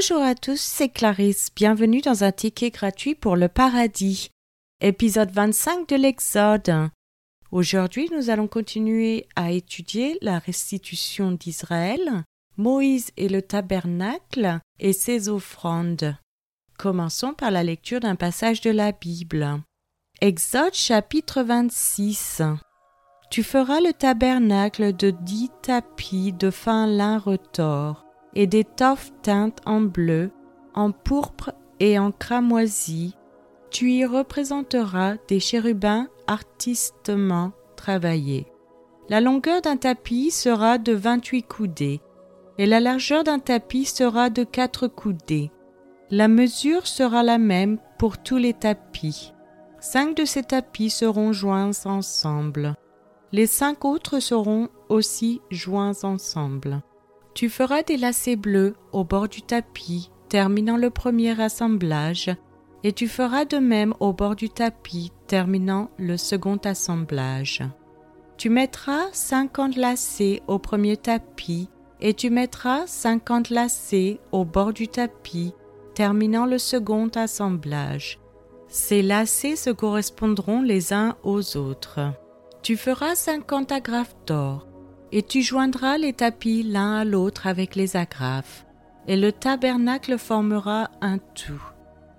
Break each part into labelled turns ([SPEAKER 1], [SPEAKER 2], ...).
[SPEAKER 1] Bonjour à tous, c'est Clarisse. Bienvenue dans un ticket gratuit pour le paradis. Épisode 25 de l'Exode. Aujourd'hui, nous allons continuer à étudier la restitution d'Israël, Moïse et le tabernacle et ses offrandes. Commençons par la lecture d'un passage de la Bible. Exode chapitre 26. Tu feras le tabernacle de dix tapis de fin lin retors et d'étoffes teintes en bleu, en pourpre et en cramoisi. Tu y représenteras des chérubins artistement travaillés. La longueur d'un tapis sera de vingt-huit coudées, et la largeur d'un tapis sera de quatre coudées. La mesure sera la même pour tous les tapis. Cinq de ces tapis seront joints ensemble. Les cinq autres seront aussi joints ensemble. Tu feras des lacets bleus au bord du tapis, terminant le premier assemblage, et tu feras de même au bord du tapis, terminant le second assemblage. Tu mettras cinquante lacets au premier tapis, et tu mettras cinquante lacets au bord du tapis, terminant le second assemblage. Ces lacets se correspondront les uns aux autres. Tu feras cinquante agrafes d'or, et tu joindras les tapis l'un à l'autre avec les agrafes, et le tabernacle formera un tout.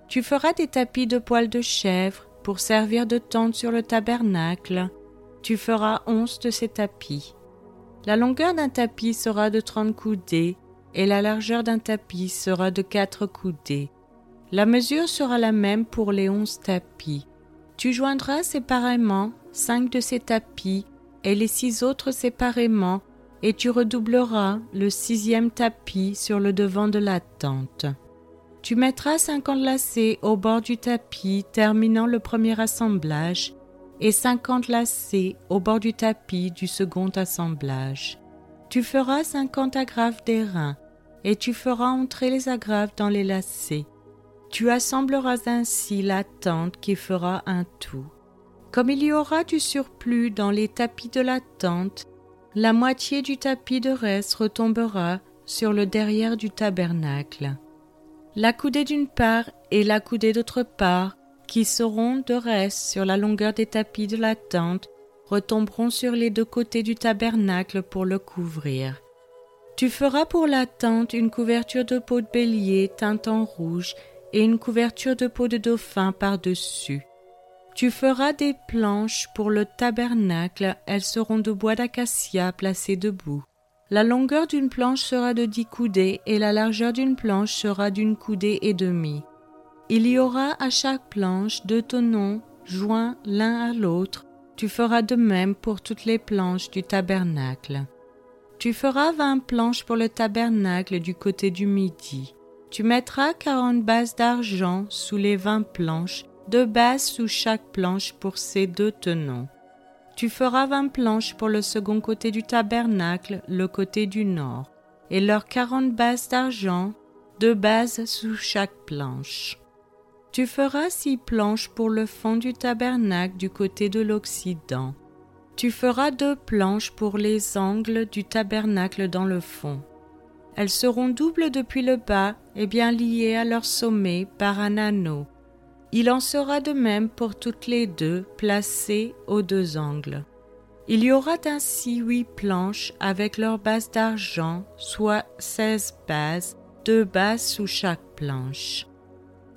[SPEAKER 1] Tu feras des tapis de poils de chèvre pour servir de tente sur le tabernacle. Tu feras onze de ces tapis. La longueur d'un tapis sera de trente coudées, et la largeur d'un tapis sera de quatre coudées. La mesure sera la même pour les onze tapis. Tu joindras séparément cinq de ces tapis et les six autres séparément, et tu redoubleras le sixième tapis sur le devant de la tente. Tu mettras cinquante lacets au bord du tapis terminant le premier assemblage, et cinquante lacets au bord du tapis du second assemblage. Tu feras cinquante agrafes d'airain, et tu feras entrer les agrafes dans les lacets. Tu assembleras ainsi la tente qui fera un tout. Comme il y aura du surplus dans les tapis de la tente, la moitié du tapis de reste retombera sur le derrière du tabernacle. La coudée d'une part et la coudée d'autre part, qui seront de reste sur la longueur des tapis de la tente, retomberont sur les deux côtés du tabernacle pour le couvrir. Tu feras pour la tente une couverture de peau de bélier teinte en rouge et une couverture de peau de dauphin par-dessus. Tu feras des planches pour le tabernacle, elles seront de bois d'acacia placées debout. La longueur d'une planche sera de dix coudées et la largeur d'une planche sera d'une coudée et demie. Il y aura à chaque planche deux tenons joints l'un à l'autre. Tu feras de même pour toutes les planches du tabernacle. Tu feras vingt planches pour le tabernacle du côté du midi. Tu mettras quarante bases d'argent sous les vingt planches deux bases sous chaque planche pour ces deux tenons. Tu feras vingt planches pour le second côté du tabernacle, le côté du nord, et leurs quarante bases d'argent, deux bases sous chaque planche. Tu feras six planches pour le fond du tabernacle du côté de l'Occident. Tu feras deux planches pour les angles du tabernacle dans le fond. Elles seront doubles depuis le bas et bien liées à leur sommet par un anneau, il en sera de même pour toutes les deux placées aux deux angles. Il y aura ainsi huit planches avec leurs bases d'argent, soit seize bases, deux bases sous chaque planche.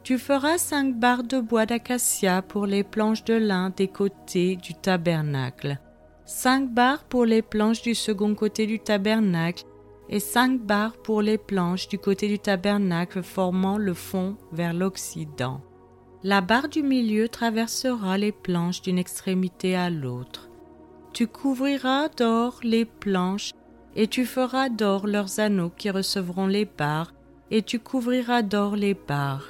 [SPEAKER 1] Tu feras cinq barres de bois d'acacia pour les planches de lin des côtés du tabernacle, cinq barres pour les planches du second côté du tabernacle, et cinq barres pour les planches du côté du tabernacle formant le fond vers l'Occident. La barre du milieu traversera les planches d'une extrémité à l'autre. Tu couvriras d'or les planches, et tu feras d'or leurs anneaux qui recevront les barres, et tu couvriras d'or les barres.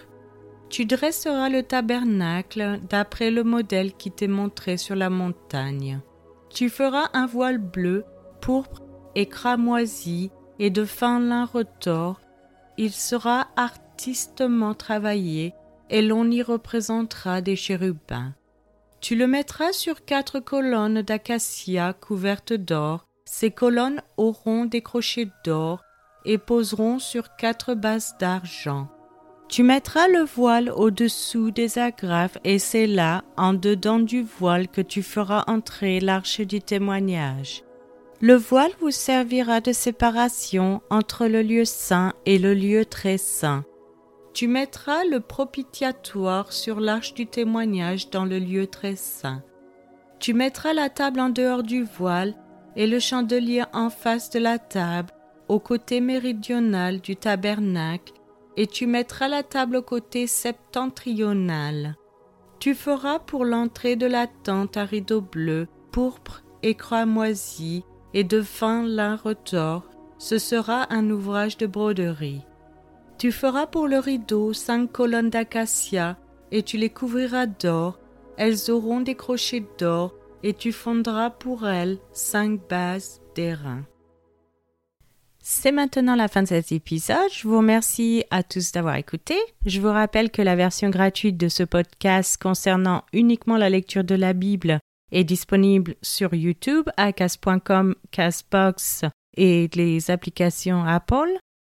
[SPEAKER 1] Tu dresseras le tabernacle d'après le modèle qui t'est montré sur la montagne. Tu feras un voile bleu, pourpre et cramoisi, et de fin lin retors. Il sera artistement travaillé, et l'on y représentera des chérubins. Tu le mettras sur quatre colonnes d'acacia couvertes d'or. Ces colonnes auront des crochets d'or, et poseront sur quatre bases d'argent. Tu mettras le voile au-dessous des agrafes et c'est là, en dedans du voile, que tu feras entrer l'arche du témoignage. Le voile vous servira de séparation entre le lieu saint et le lieu très saint. Tu mettras le propitiatoire sur l'arche du témoignage dans le lieu très saint. Tu mettras la table en dehors du voile et le chandelier en face de la table, au côté méridional du tabernacle, et tu mettras la table au côté septentrional. Tu feras pour l'entrée de la tente un rideau bleu, pourpre et cramoisi, et de fin lin retors. Ce sera un ouvrage de broderie. Tu feras pour le rideau cinq colonnes d'acacia, et tu les couvriras d'or. Elles auront des crochets d'or, et tu fondras pour elles cinq bases d'airain. C'est maintenant la fin de cet épisode. Je vous remercie à tous d'avoir écouté. Je vous rappelle que la version gratuite de ce podcast concernant uniquement la lecture de la Bible est disponible sur YouTube, à cas.com, Casbox et les applications Apple.